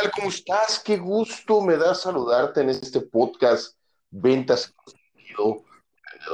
tal? ¿Cómo estás? Qué gusto me da saludarte en este podcast Ventas Vendedor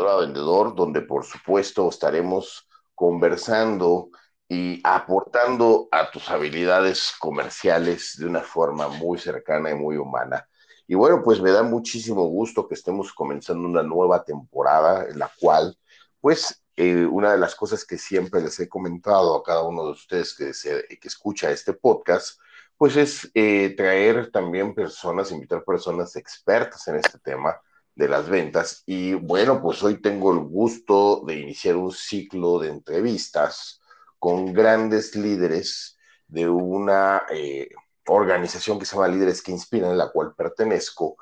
a Vendedor, donde por supuesto estaremos conversando y aportando a tus habilidades comerciales de una forma muy cercana y muy humana. Y bueno, pues me da muchísimo gusto que estemos comenzando una nueva temporada en la cual, pues, eh, una de las cosas que siempre les he comentado a cada uno de ustedes que, que escucha este podcast, pues es eh, traer también personas, invitar personas expertas en este tema de las ventas. Y bueno, pues hoy tengo el gusto de iniciar un ciclo de entrevistas con grandes líderes de una eh, organización que se llama Líderes que Inspiran, en la cual pertenezco.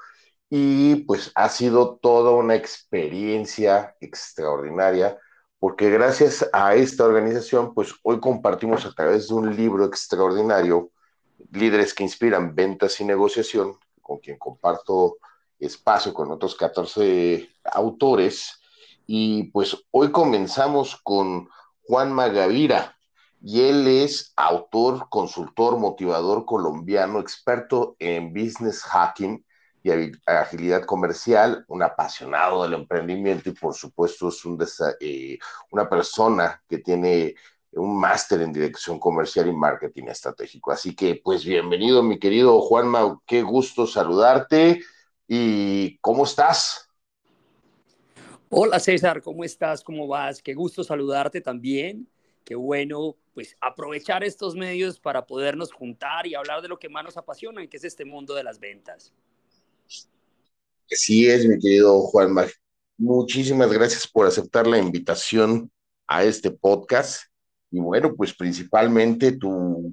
Y pues ha sido toda una experiencia extraordinaria, porque gracias a esta organización, pues hoy compartimos a través de un libro extraordinario, Líderes que Inspiran Ventas y Negociación, con quien comparto espacio con otros 14 autores. Y pues hoy comenzamos con Juan Magavira, y él es autor, consultor, motivador colombiano, experto en business hacking y agilidad comercial, un apasionado del emprendimiento y por supuesto es un eh, una persona que tiene un máster en dirección comercial y marketing estratégico. Así que pues bienvenido mi querido Juanma, qué gusto saludarte y ¿cómo estás? Hola César, ¿cómo estás? ¿Cómo vas? Qué gusto saludarte también qué bueno pues aprovechar estos medios para podernos juntar y hablar de lo que más nos apasiona, que es este mundo de las ventas. Así es, mi querido Juan Muchísimas gracias por aceptar la invitación a este podcast. Y bueno, pues principalmente tu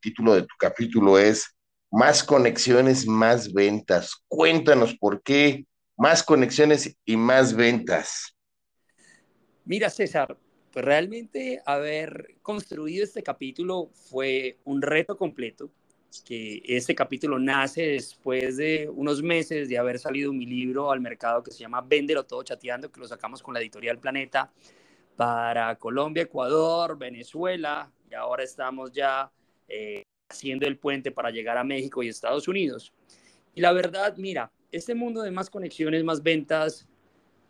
título de tu capítulo es Más conexiones, más ventas. Cuéntanos por qué más conexiones y más ventas. Mira, César, pues realmente haber construido este capítulo fue un reto completo, que este capítulo nace después de unos meses de haber salido mi libro al mercado que se llama Véndelo todo chateando, que lo sacamos con la editorial Planeta para Colombia, Ecuador, Venezuela, y ahora estamos ya eh, haciendo el puente para llegar a México y Estados Unidos. Y la verdad, mira, este mundo de más conexiones, más ventas,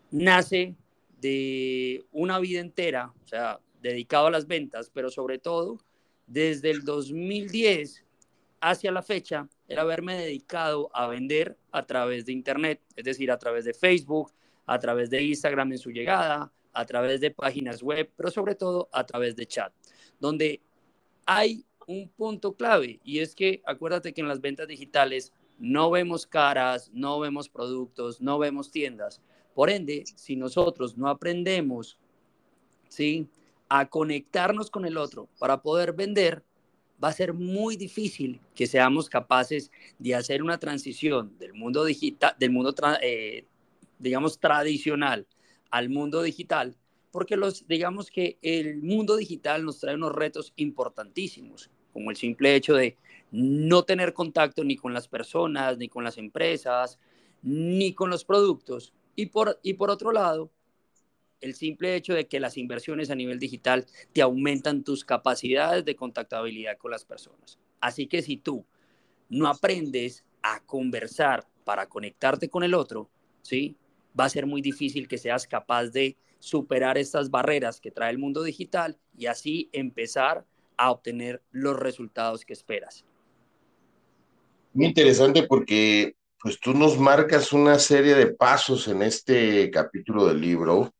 nace de una vida entera, o sea, dedicado a las ventas, pero sobre todo desde el 2010 hacia la fecha, era haberme dedicado a vender a través de Internet, es decir, a través de Facebook, a través de Instagram en su llegada, a través de páginas web, pero sobre todo a través de chat, donde hay un punto clave y es que acuérdate que en las ventas digitales no vemos caras, no vemos productos, no vemos tiendas, por ende, si nosotros no aprendemos ¿sí? a conectarnos con el otro para poder vender, va a ser muy difícil que seamos capaces de hacer una transición del mundo digital, del mundo, eh, digamos, tradicional al mundo digital, porque los, digamos que el mundo digital nos trae unos retos importantísimos, como el simple hecho de no tener contacto ni con las personas, ni con las empresas, ni con los productos, y por, y por otro lado, el simple hecho de que las inversiones a nivel digital te aumentan tus capacidades de contactabilidad con las personas. Así que si tú no aprendes a conversar para conectarte con el otro, ¿sí? Va a ser muy difícil que seas capaz de superar estas barreras que trae el mundo digital y así empezar a obtener los resultados que esperas. Muy interesante porque pues tú nos marcas una serie de pasos en este capítulo del libro,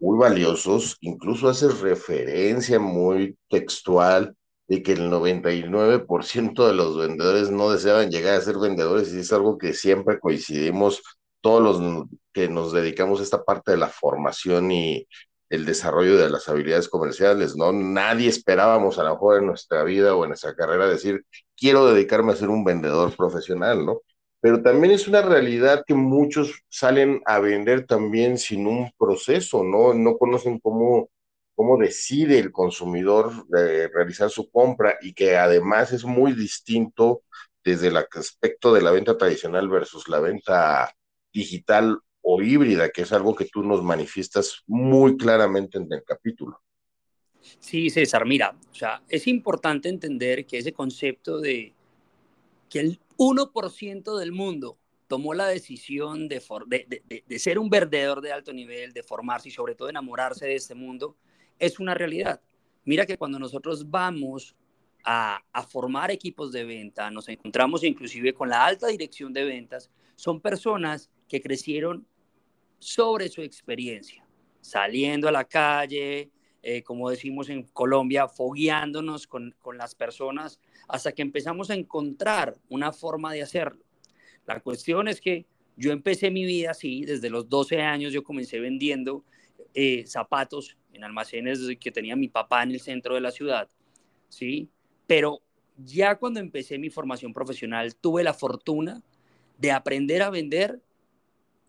muy valiosos, incluso haces referencia muy textual de que el 99% de los vendedores no deseaban llegar a ser vendedores y es algo que siempre coincidimos todos los que nos dedicamos a esta parte de la formación y el desarrollo de las habilidades comerciales, ¿no? Nadie esperábamos a lo mejor en nuestra vida o en nuestra carrera decir, quiero dedicarme a ser un vendedor profesional, ¿no? pero también es una realidad que muchos salen a vender también sin un proceso, ¿no? No conocen cómo, cómo decide el consumidor realizar su compra y que además es muy distinto desde el aspecto de la venta tradicional versus la venta digital o híbrida, que es algo que tú nos manifiestas muy claramente en el capítulo. Sí, César, mira, o sea, es importante entender que ese concepto de que el 1% del mundo tomó la decisión de, de, ser un vendedor de alto nivel, de formarse y sobre todo enamorarse de este mundo, es una realidad. Mira que cuando nosotros vamos a, a, formar equipos de venta, nos encontramos inclusive con la alta dirección de ventas, son personas que crecieron sobre su experiencia, saliendo a la calle, eh, como decimos en Colombia, fogueándonos con, con las personas hasta que empezamos a encontrar una forma de hacerlo. La cuestión es que yo empecé mi vida así, desde los 12 años yo comencé vendiendo eh, zapatos en almacenes que tenía mi papá en el centro de la ciudad, ¿sí? Pero ya cuando empecé mi formación profesional tuve la fortuna de aprender a vender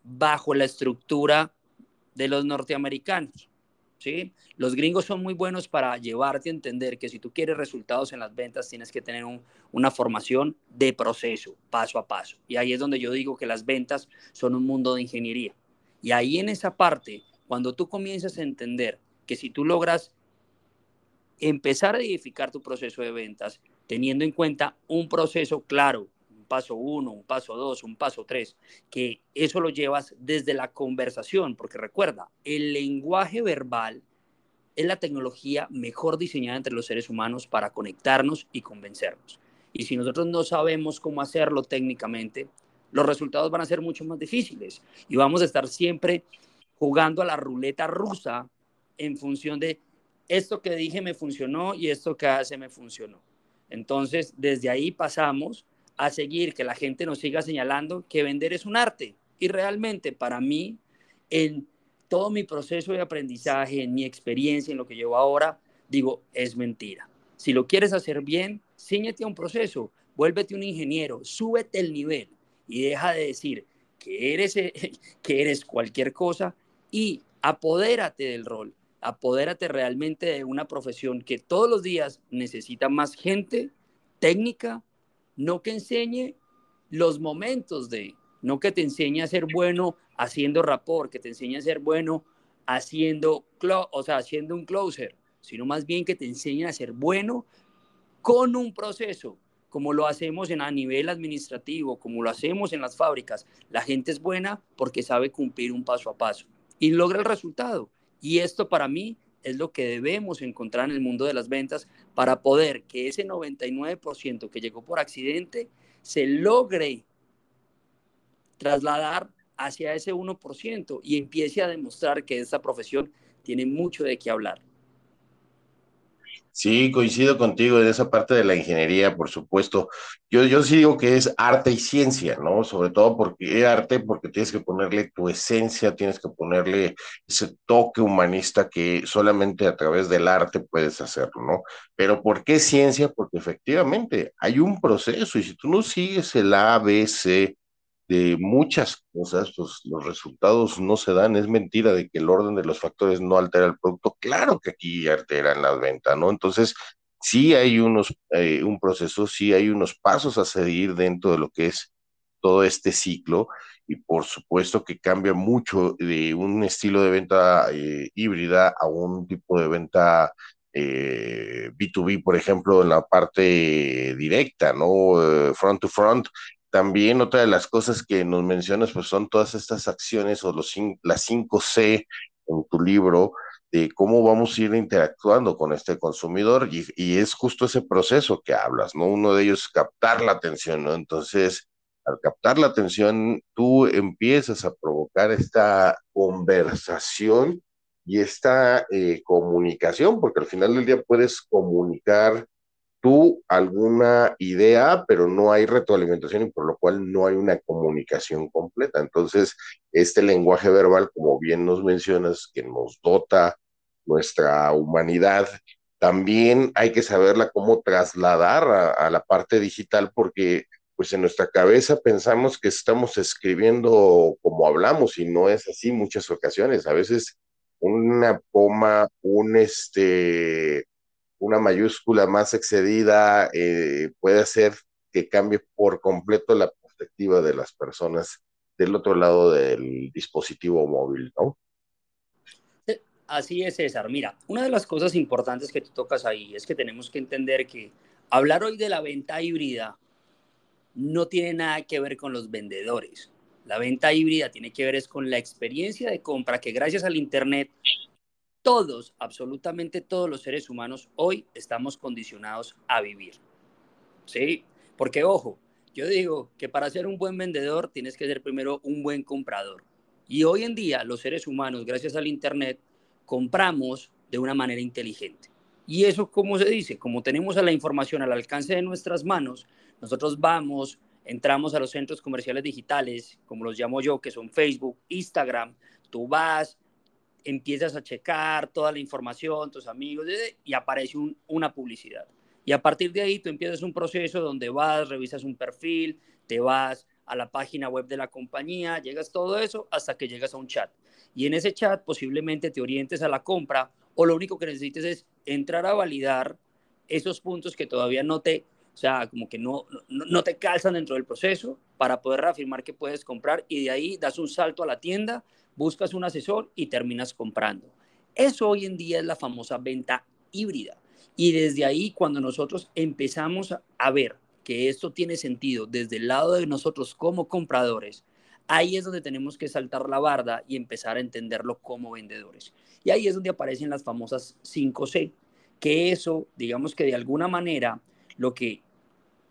bajo la estructura de los norteamericanos. Los gringos son muy buenos para llevarte a entender que si tú quieres resultados en las ventas tienes que tener una formación de proceso, paso a paso. Y ahí es donde yo digo que las ventas son un mundo de ingeniería. Y ahí en esa parte, cuando tú comienzas a entender que si tú logras empezar a edificar tu proceso de ventas, teniendo en cuenta un proceso claro, paso uno, un paso dos, un paso tres, que eso lo llevas desde la conversación, porque recuerda, el lenguaje verbal es la tecnología mejor diseñada entre los seres humanos para conectarnos y convencernos. Y si nosotros no sabemos cómo hacerlo técnicamente, los resultados van a ser mucho más difíciles y vamos a estar siempre jugando a la ruleta rusa en función de esto que dije me funcionó y esto que hace me funcionó. Entonces, desde ahí pasamos a seguir, que la gente nos siga señalando que vender es un arte. Y realmente para mí, en todo mi proceso de aprendizaje, en mi experiencia, en lo que llevo ahora, digo, es mentira. Si lo quieres hacer bien, ciñete a un proceso, vuélvete un ingeniero, súbete el nivel y deja de decir que eres, que eres cualquier cosa y apodérate del rol, apodérate realmente de una profesión que todos los días necesita más gente técnica, no que enseñe los momentos de, no que te enseñe a ser bueno haciendo rapport, que te enseñe a ser bueno haciendo, o sea, haciendo un closer, sino más bien que te enseñe a ser bueno con un proceso, como lo hacemos en, a nivel administrativo, como lo hacemos en las fábricas. La gente es buena porque sabe cumplir un paso a paso y logra el resultado. Y esto para mí es lo que debemos encontrar en el mundo de las ventas para poder que ese 99% que llegó por accidente se logre trasladar hacia ese 1% y empiece a demostrar que esta profesión tiene mucho de qué hablar. Sí, coincido contigo en esa parte de la ingeniería, por supuesto. Yo, yo sí digo que es arte y ciencia, ¿no? Sobre todo porque es arte, porque tienes que ponerle tu esencia, tienes que ponerle ese toque humanista que solamente a través del arte puedes hacerlo, ¿no? Pero ¿por qué ciencia? Porque efectivamente hay un proceso y si tú no sigues el ABC, de muchas cosas, pues los resultados no se dan. Es mentira de que el orden de los factores no altera el producto. Claro que aquí alteran las ventas, ¿no? Entonces, sí hay unos, eh, un proceso, sí hay unos pasos a seguir dentro de lo que es todo este ciclo y por supuesto que cambia mucho de un estilo de venta eh, híbrida a un tipo de venta B2B, eh, por ejemplo, en la parte directa, ¿no? front to front, también otra de las cosas que nos mencionas, pues son todas estas acciones o los, las 5C en tu libro, de cómo vamos a ir interactuando con este consumidor y, es justo ese proceso que hablas, ¿no? Uno de ellos es captar la atención, ¿no? Entonces, al captar la atención, tú empiezas a provocar esta conversación y esta eh, comunicación, porque al final del día puedes comunicar tú alguna idea, pero no hay retroalimentación y por lo cual no hay una comunicación completa. Entonces, este lenguaje verbal, como bien nos mencionas, que nos dota nuestra humanidad, también hay que saberla cómo trasladar a, la parte digital porque pues en nuestra cabeza pensamos que estamos escribiendo como hablamos y no es así muchas ocasiones. A veces una coma, un este una mayúscula más excedida eh, puede hacer que cambie por completo la perspectiva de las personas del otro lado del dispositivo móvil, ¿no? Así es, César. Mira, una de las cosas importantes que tú tocas ahí es que tenemos que entender que hablar hoy de la venta híbrida no tiene nada que ver con los vendedores. La venta híbrida tiene que ver es con la experiencia de compra que gracias al Internet todos, absolutamente todos los seres humanos hoy estamos condicionados a vivir. ¿Sí? Porque ojo, yo digo que para ser un buen vendedor tienes que ser primero un buen comprador. Y hoy en día los seres humanos, gracias al Internet, compramos de una manera inteligente. Y eso, ¿cómo se dice? Como tenemos a la información al alcance de nuestras manos, nosotros vamos, entramos a los centros comerciales digitales, como los llamo yo, que son Facebook, Instagram, tú vas, empiezas a checar toda la información, tus amigos, y aparece una publicidad. Y a partir de ahí tú empiezas un proceso donde vas, revisas un perfil, te vas a la página web de la compañía, llegas todo eso hasta que llegas a un chat. Y en ese chat posiblemente te orientes a la compra o lo único que necesites es entrar a validar esos puntos que todavía no te, o sea, como que no, no, no te calzan dentro del proceso para poder reafirmar que puedes comprar y de ahí das un salto a la tienda, buscas un asesor y terminas comprando. Eso hoy en día es la famosa venta híbrida. Y desde ahí, cuando nosotros empezamos a ver que esto tiene sentido desde el lado de nosotros como compradores, ahí es donde tenemos que saltar la barda y empezar a entenderlo como vendedores. Y ahí es donde aparecen las famosas 5C, que eso, digamos que de alguna manera, lo que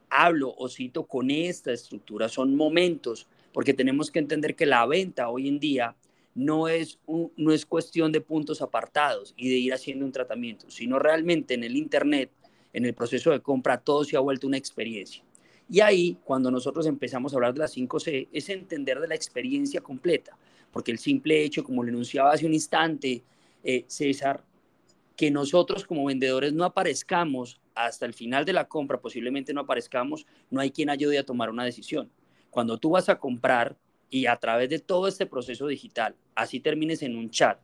hablo o cito con esta estructura son momentos, porque tenemos que entender que la venta hoy en día no es, no es cuestión de puntos apartados y de ir haciendo un tratamiento, sino realmente en el Internet, en el proceso de compra, todo se ha vuelto una experiencia. Y ahí, cuando nosotros empezamos a hablar de las 5C, es entender de la experiencia completa, porque el simple hecho, como lo enunciaba hace un instante eh, César, que nosotros como vendedores no aparezcamos hasta el final de la compra, posiblemente no aparezcamos, no hay quien ayude a tomar una decisión. Cuando tú vas a comprar, y a través de todo este proceso digital, así termines en un chat,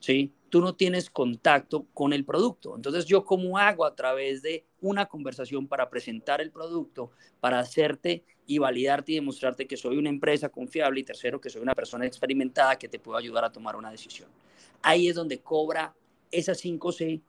¿sí? Tú no tienes contacto con el producto. Entonces, ¿yo cómo hago a través de una conversación para presentar el producto, para hacerte y validarte y demostrarte que soy una empresa confiable y tercero, que soy una persona experimentada que te puedo ayudar a tomar una decisión? Ahí es donde cobra esa 5C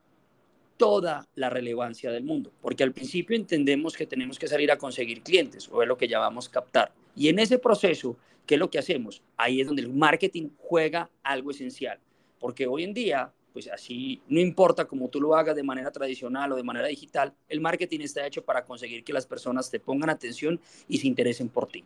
toda la relevancia del mundo, porque al principio entendemos que tenemos que salir a conseguir clientes, o es lo que llamamos captar. Y en ese proceso ¿Qué es lo que hacemos? Ahí es donde el marketing juega algo esencial, porque hoy en día, pues así, no importa cómo tú lo hagas de manera tradicional o de manera digital, el marketing está hecho para conseguir que las personas te pongan atención y se interesen por ti.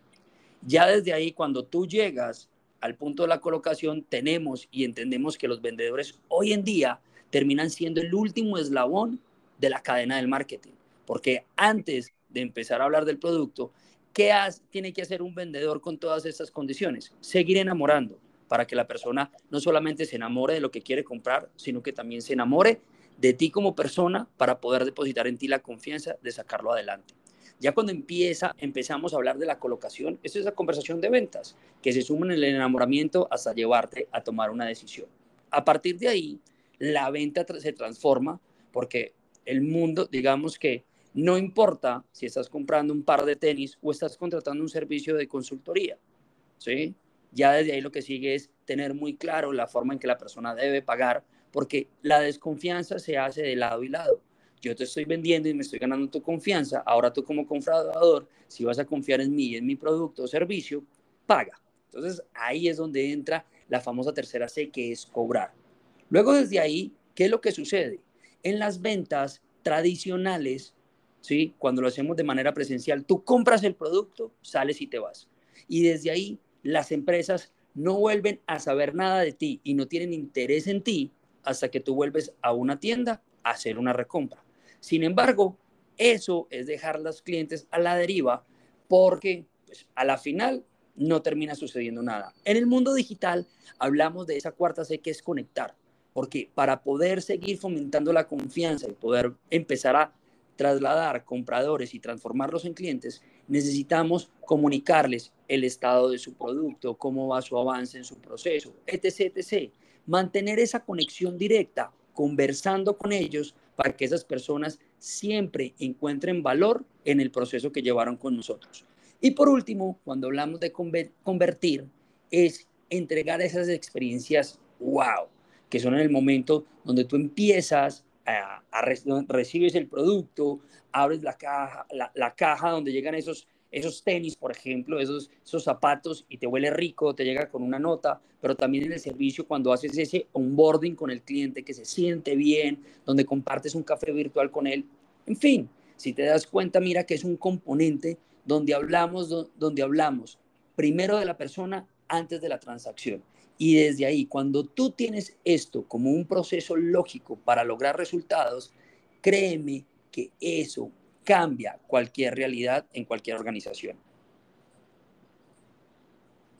Ya desde ahí, cuando tú llegas al punto de la colocación, tenemos y entendemos que los vendedores hoy en día terminan siendo el último eslabón de la cadena del marketing, porque antes de empezar a hablar del producto, ¿Qué tiene que hacer un vendedor con todas estas condiciones? Seguir enamorando para que la persona no solamente se enamore de lo que quiere comprar, sino que también se enamore de ti como persona para poder depositar en ti la confianza de sacarlo adelante. Ya cuando empieza, empezamos a hablar de la colocación, esa es la conversación de ventas, que se suma en el enamoramiento hasta llevarte a tomar una decisión. A partir de ahí, la venta se transforma porque el mundo, digamos que no importa si estás comprando un par de tenis o estás contratando un servicio de consultoría, ¿sí? Ya desde ahí lo que sigue es tener muy claro la forma en que la persona debe pagar, porque la desconfianza se hace de lado y lado. Yo te estoy vendiendo y me estoy ganando tu confianza. Ahora tú como comprador, si vas a confiar en mí, en mi producto o servicio, paga. Entonces ahí es donde entra la famosa tercera C, que es cobrar. Luego desde ahí, ¿qué es lo que sucede? En las ventas tradicionales, ¿sí? Cuando lo hacemos de manera presencial, tú compras el producto, sales y te vas. Y desde ahí las empresas no vuelven a saber nada de ti y no tienen interés en ti hasta que tú vuelves a una tienda a hacer una recompra. Sin embargo, eso es dejar a los clientes a la deriva porque pues, a la final no termina sucediendo nada. En el mundo digital hablamos de esa cuarta C que es conectar, porque para poder seguir fomentando la confianza y poder empezar a trasladar compradores y transformarlos en clientes, necesitamos comunicarles el estado de su producto, cómo va su avance en su proceso, etc, etc. Mantener esa conexión directa, conversando con ellos para que esas personas siempre encuentren valor en el proceso que llevaron con nosotros. Y por último, cuando hablamos de convertir, es entregar esas experiencias wow, que son en el momento donde tú empiezas recibes el producto, abres la caja, la, caja donde llegan esos, esos tenis, por ejemplo, esos, esos zapatos y te huele rico, te llega con una nota, pero también en el servicio cuando haces ese onboarding con el cliente que se siente bien, donde compartes un café virtual con él. En fin, si te das cuenta, mira que es un componente donde hablamos, donde hablamos primero de la persona antes de la transacción. Y desde ahí, cuando tú tienes esto como un proceso lógico para lograr resultados, créeme que eso cambia cualquier realidad en cualquier organización.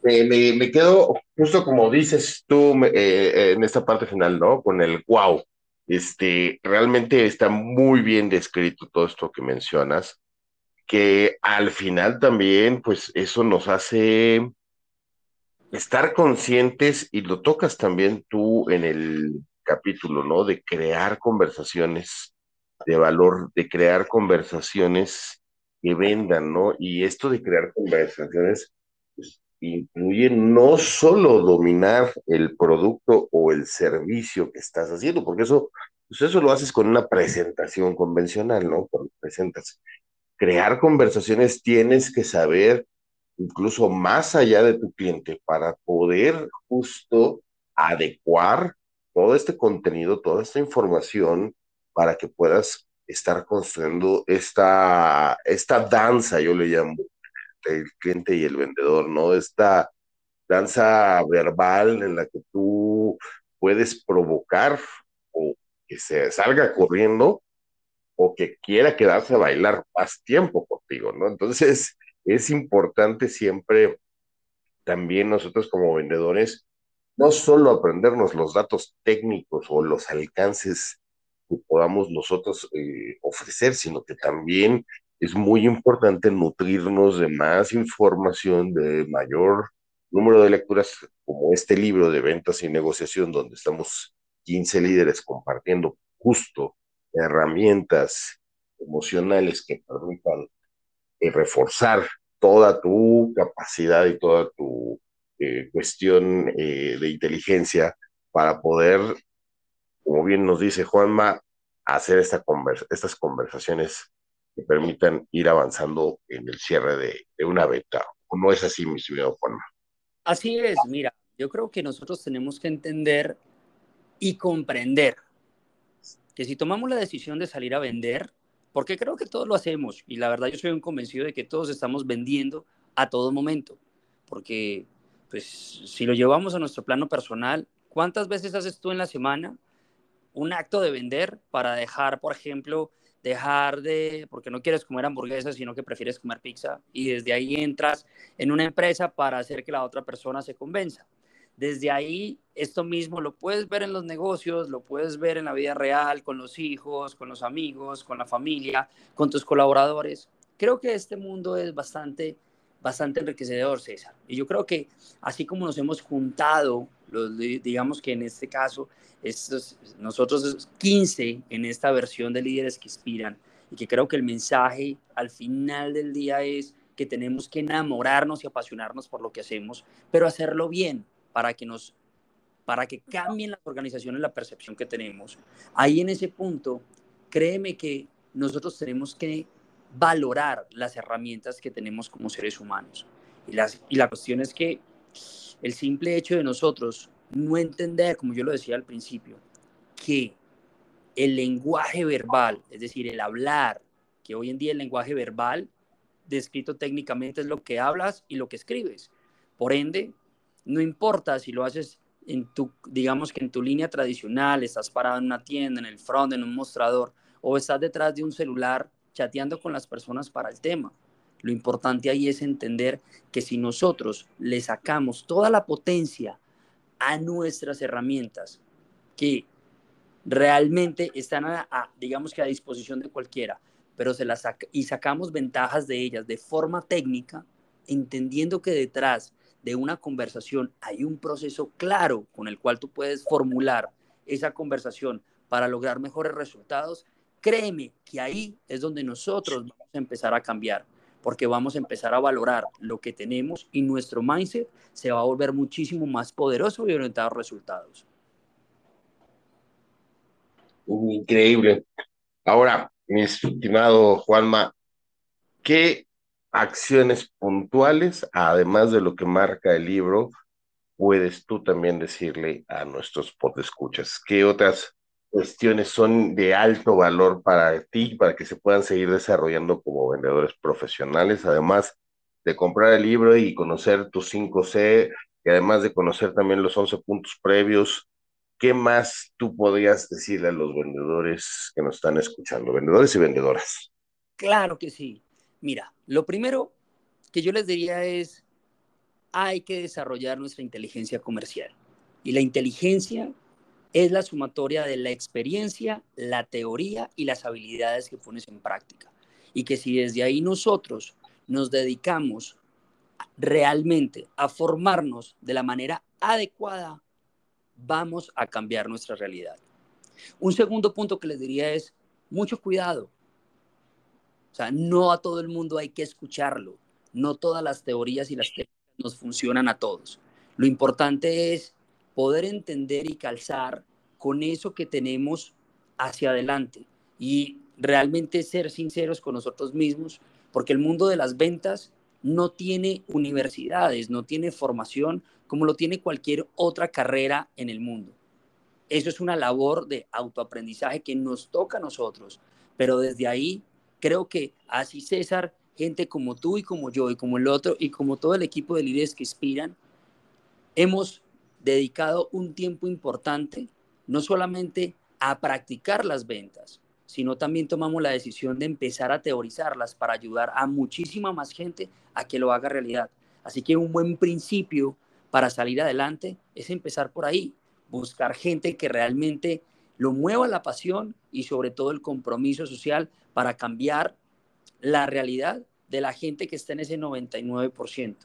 me, quedo justo como dices tú eh, en esta parte final, ¿no? Con el wow. Este, realmente está muy bien descrito todo esto que mencionas, que al final también, pues eso nos hace estar conscientes y lo tocas también tú en el capítulo, ¿no? De crear conversaciones de valor, de crear conversaciones que vendan, ¿no? Y esto de crear conversaciones pues, incluye no solo dominar el producto o el servicio que estás haciendo, porque eso, pues eso lo haces con una presentación convencional, ¿no? Cuando presentas. Crear conversaciones tienes que saber incluso más allá de tu cliente para poder justo adecuar todo este contenido, toda esta información para que puedas estar construyendo esta, esta danza, yo le llamo, el cliente y el vendedor, ¿no? Esta danza verbal en la que tú puedes provocar o que se salga corriendo o que quiera quedarse a bailar más tiempo contigo, ¿no? Entonces, es importante siempre también nosotros como vendedores, no solo aprendernos los datos técnicos o los alcances podamos nosotros eh, ofrecer, sino que también es muy importante nutrirnos de más información, de mayor número de lecturas, como este libro de ventas y negociación, donde estamos 15 líderes compartiendo justo herramientas emocionales que permitan eh, reforzar toda tu capacidad y toda tu eh, cuestión de inteligencia para poder como bien nos dice Juanma, hacer esta estas conversaciones que permitan ir avanzando en el cierre de, una beta. ¿O no es así, mi señor Juanma? Así es, mira, yo creo que nosotros tenemos que entender y comprender que si tomamos la decisión de salir a vender, porque creo que todos lo hacemos, y la verdad yo soy un convencido de que todos estamos vendiendo a todo momento, porque pues si lo llevamos a nuestro plano personal, ¿cuántas veces haces tú en la semana un acto de vender para dejar, por ejemplo, dejar de, porque no quieres comer hamburguesas, sino que prefieres comer pizza, y desde ahí entras en una empresa para hacer que la otra persona se convenza. Desde ahí, esto mismo lo puedes ver en los negocios, lo puedes ver en la vida real, con los hijos, con los amigos, con la familia, con tus colaboradores. Creo que este mundo es bastante, bastante enriquecedor, César. Y yo creo que así como nos hemos juntado, los, digamos que en este caso, estos, nosotros 15 en esta versión de líderes que inspiran y que creo que el mensaje al final del día es que tenemos que enamorarnos y apasionarnos por lo que hacemos, pero hacerlo bien para que nos para que cambien las organizaciones la percepción que tenemos. Ahí en ese punto, créeme que nosotros tenemos que valorar las herramientas que tenemos como seres humanos. Y, las, y la cuestión es que el simple hecho de nosotros no entender, como yo lo decía al principio, que el lenguaje verbal, es decir, el hablar, que hoy en día el lenguaje verbal, descrito técnicamente, es lo que hablas y lo que escribes. Por ende, no importa si lo haces en tu, digamos que en tu línea tradicional, estás parado en una tienda, en el front, en un mostrador, o estás detrás de un celular chateando con las personas para el tema. Lo importante ahí es entender que si nosotros le sacamos toda la potencia a nuestras herramientas que realmente están a, digamos que a disposición de cualquiera, pero se las y sacamos ventajas de ellas de forma técnica, entendiendo que detrás de una conversación hay un proceso claro con el cual tú puedes formular esa conversación para lograr mejores resultados, créeme que ahí es donde nosotros vamos a empezar a cambiar porque vamos a empezar a valorar lo que tenemos y nuestro mindset se va a volver muchísimo más poderoso y orientado a resultados. Increíble. Ahora, mi estimado Juanma, ¿qué acciones puntuales, además de lo que marca el libro, puedes tú también decirle a nuestros podescuchas? ¿Qué otras cuestiones son de alto valor para ti, para que se puedan seguir desarrollando como vendedores profesionales, además de comprar el libro y conocer tus 5C, y además de conocer también los 11 puntos previos, ¿qué más tú podrías decirle a los vendedores que nos están escuchando, vendedores y vendedoras? Claro que sí. Mira, lo primero que yo les diría es, hay que desarrollar nuestra inteligencia comercial. Y la inteligencia es la sumatoria de la experiencia, la teoría y las habilidades que pones en práctica. Y que si desde ahí nosotros nos dedicamos realmente a formarnos de la manera adecuada, vamos a cambiar nuestra realidad. Un segundo punto que les diría es mucho cuidado. O sea, no a todo el mundo hay que escucharlo. No todas las teorías y las técnicas nos funcionan a todos. Lo importante es poder entender y calzar con eso que tenemos hacia adelante y realmente ser sinceros con nosotros mismos, porque el mundo de las ventas no tiene universidades, no tiene formación como lo tiene cualquier otra carrera en el mundo. Eso es una labor de autoaprendizaje que nos toca a nosotros, pero desde ahí creo que así César, gente como tú y como yo y como el otro y como todo el equipo de líderes que inspiran, hemos dedicado un tiempo importante no solamente a practicar las ventas, sino también tomamos la decisión de empezar a teorizarlas para ayudar a muchísima más gente a que lo haga realidad. Así que un buen principio para salir adelante es empezar por ahí, buscar gente que realmente lo mueva la pasión y sobre todo el compromiso social para cambiar la realidad de la gente que está en ese 99%.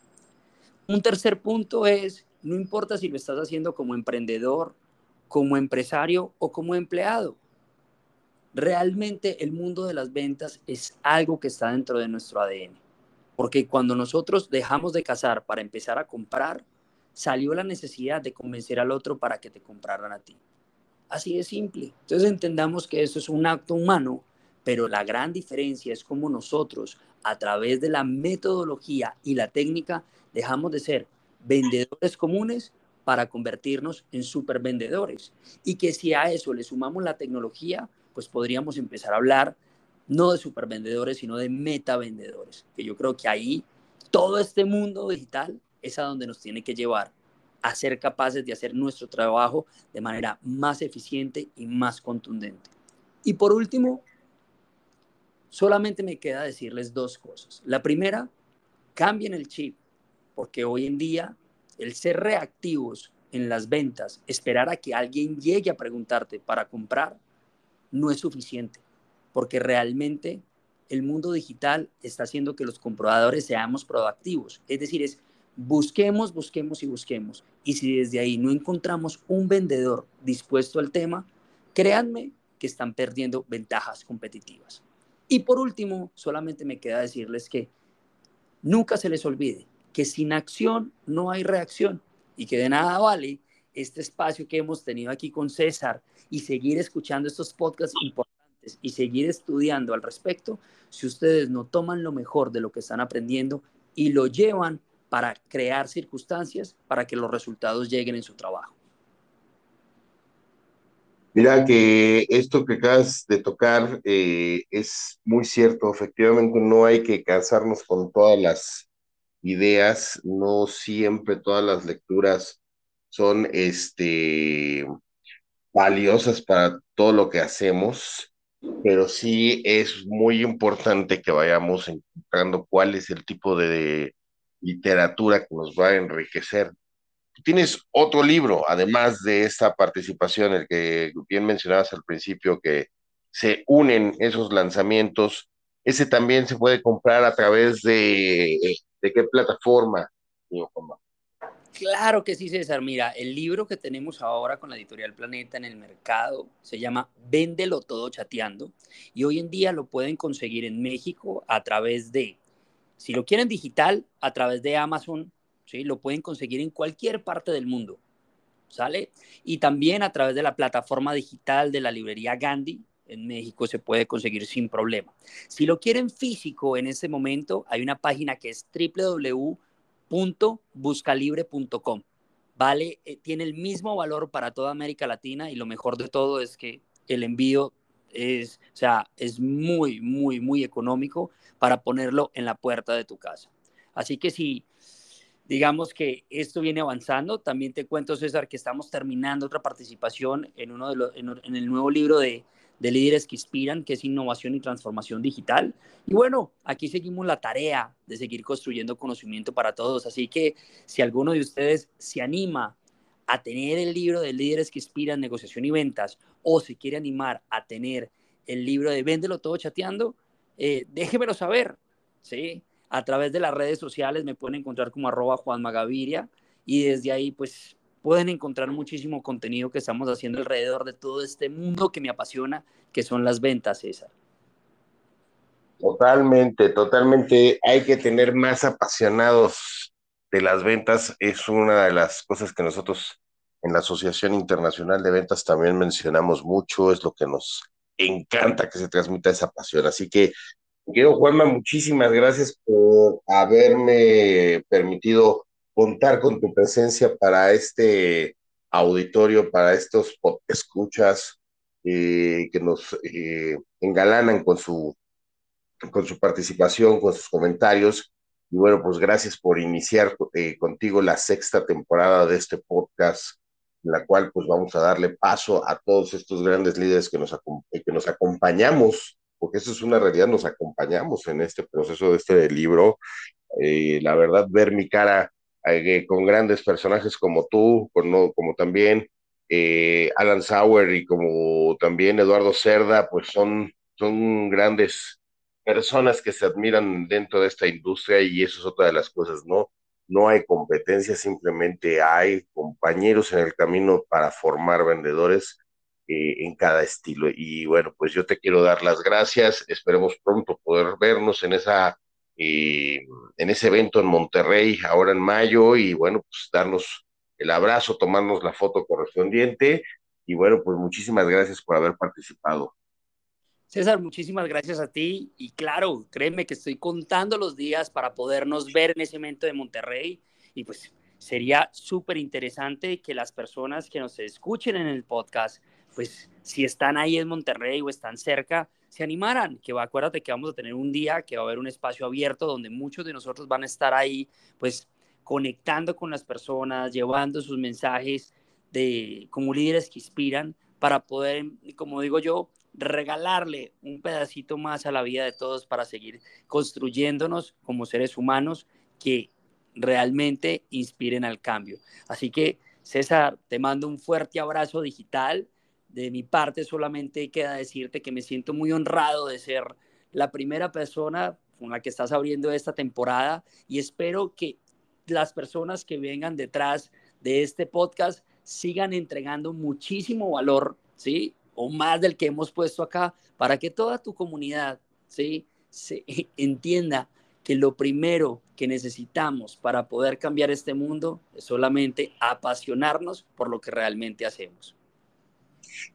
Un tercer punto es, no importa si lo estás haciendo como emprendedor, como empresario o como empleado. Realmente el mundo de las ventas es algo que está dentro de nuestro ADN. Porque cuando nosotros dejamos de cazar para empezar a comprar, salió la necesidad de convencer al otro para que te compraran a ti. Así de simple. Entonces entendamos que eso es un acto humano, pero la gran diferencia es cómo nosotros, a través de la metodología y la técnica, dejamos de ser vendedores comunes para convertirnos en supervendedores. Y que si a eso le sumamos la tecnología, pues podríamos empezar a hablar no de supervendedores, sino de metavendedores. Que yo creo que ahí todo este mundo digital es a donde nos tiene que llevar a ser capaces de hacer nuestro trabajo de manera más eficiente y más contundente. Y por último, solamente me queda decirles dos cosas. La primera, cambien el chip, porque hoy en día el ser reactivos en las ventas, esperar a que alguien llegue a preguntarte para comprar, no es suficiente, porque realmente el mundo digital está haciendo que los compradores seamos proactivos. Es decir, es busquemos, busquemos y busquemos. Y si desde ahí no encontramos un vendedor dispuesto al tema, créanme que están perdiendo ventajas competitivas. Y por último, solamente me queda decirles que nunca se les olvide que sin acción no hay reacción y que de nada vale este espacio que hemos tenido aquí con César y seguir escuchando estos podcasts importantes y seguir estudiando al respecto si ustedes no toman lo mejor de lo que están aprendiendo y lo llevan para crear circunstancias para que los resultados lleguen en su trabajo. Mira que esto que acabas de tocar eh, es muy cierto. Efectivamente, no hay que cansarnos con todas las ideas. No siempre todas las lecturas son este, valiosas para todo lo que hacemos, pero sí es muy importante que vayamos encontrando cuál es el tipo de literatura que nos va a enriquecer. Tienes otro libro, además de esta participación, el que bien mencionabas al principio, que se unen esos lanzamientos. Ese también se puede comprar a través de, de qué plataforma, Claro que sí, César. Mira, el libro que tenemos ahora con la editorial Planeta en el mercado se llama Véndelo todo chateando y hoy en día lo pueden conseguir en México a través de si lo quieren digital, a través de Amazon, ¿sí? lo pueden conseguir en cualquier parte del mundo. ¿Sale? Y también a través de la plataforma digital de la librería Gandhi, en México se puede conseguir sin problema. Si lo quieren físico en este momento, hay una página que es www.buscalibre.com. Vale, eh, tiene el mismo valor para toda América Latina y lo mejor de todo es que el envío es, o sea, es muy, muy, muy económico para ponerlo en la puerta de tu casa. Así que si digamos que esto viene avanzando, también te cuento, César, que estamos terminando otra participación en, uno de los, en el nuevo libro de, de líderes que inspiran, que es innovación y transformación digital. Y bueno, aquí seguimos la tarea de seguir construyendo conocimiento para todos. Así que si alguno de ustedes se anima a tener el libro de líderes que inspiran negociación y ventas o se quiere animar a tener el libro de Véndelo todo chateando, eh, déjemelo saber, ¿sí? A través de las redes sociales me pueden encontrar como arroba Juan Magaviria y desde ahí pues pueden encontrar muchísimo contenido que estamos haciendo alrededor de todo este mundo que me apasiona, que son las ventas, César. Totalmente, totalmente. Hay que tener más apasionados de las ventas. Es una de las cosas que nosotros en la Asociación Internacional de Ventas también mencionamos mucho. Es lo que nos encanta que se transmita esa pasión. Así que, quiero Juanma, muchísimas gracias por haberme permitido contar con tu presencia para este auditorio, para estos escuchas eh, que nos eh, engalanan con su, con su participación, con sus comentarios. Y bueno, pues gracias por iniciar eh, contigo la sexta temporada de este podcast, en la cual pues vamos a darle paso a todos estos grandes líderes que nos, que nos acompañamos, porque eso es una realidad, nos acompañamos en este proceso de este libro. la verdad, ver mi cara eh, con grandes personajes como tú, como, como también eh, Alan Sauer y como también Eduardo Cerda, pues son, son grandes personas que se admiran dentro de esta industria y eso es otra de las cosas, ¿no? No hay competencia, simplemente hay compañeros en el camino para formar vendedores eh, en cada estilo. Y bueno, pues yo te quiero dar las gracias, esperemos pronto poder vernos en esa eh, en ese evento en Monterrey ahora en mayo y bueno, pues darnos el abrazo, tomarnos la foto correspondiente y bueno, pues muchísimas gracias por haber participado. César, muchísimas gracias a ti y claro, créeme que estoy contando los días para podernos ver en ese evento de Monterrey y pues sería súper interesante que las personas que nos escuchen en el podcast, pues si están ahí en Monterrey o están cerca, se animaran, que va, acuérdate que vamos a tener un día que va a haber un espacio abierto donde muchos de nosotros van a estar ahí, pues conectando con las personas, llevando sus mensajes de como líderes que inspiran para poder, como digo yo, regalarle un pedacito más a la vida de todos para seguir construyéndonos como seres humanos que realmente inspiren al cambio. Así que, César, te mando un fuerte abrazo digital de mi parte solamente queda decirte que me siento muy honrado de ser la primera persona con la que estás abriendo esta temporada y espero que las personas que vengan detrás de este podcast sigan entregando muchísimo valor, ¿sí? O más del que hemos puesto acá para que toda tu comunidad, ¿sí? Se entienda que lo primero que necesitamos para poder cambiar este mundo es solamente apasionarnos por lo que realmente hacemos.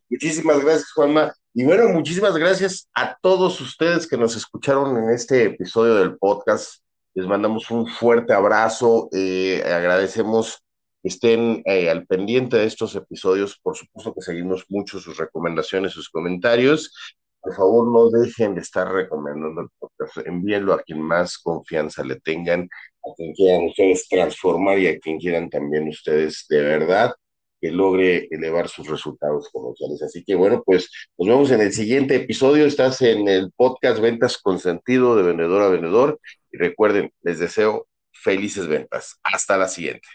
Muchísimas gracias, Juanma. Y bueno, muchísimas gracias a todos ustedes que nos escucharon en este episodio del podcast. Les mandamos un fuerte abrazo. Eh, agradecemos que estén eh, al pendiente de estos episodios. Por supuesto que seguimos mucho sus recomendaciones, sus comentarios. Por favor, no dejen de estar recomendando el podcast. Envíenlo a quien más confianza le tengan, a quien quieran ustedes transformar y a quien quieran también ustedes de verdad que logre elevar sus resultados comerciales. Así que bueno, pues nos vemos en el siguiente episodio. Estás en el podcast Ventas con Sentido de Vendedor a Vendedor. Y recuerden, les deseo felices ventas. Hasta la siguiente.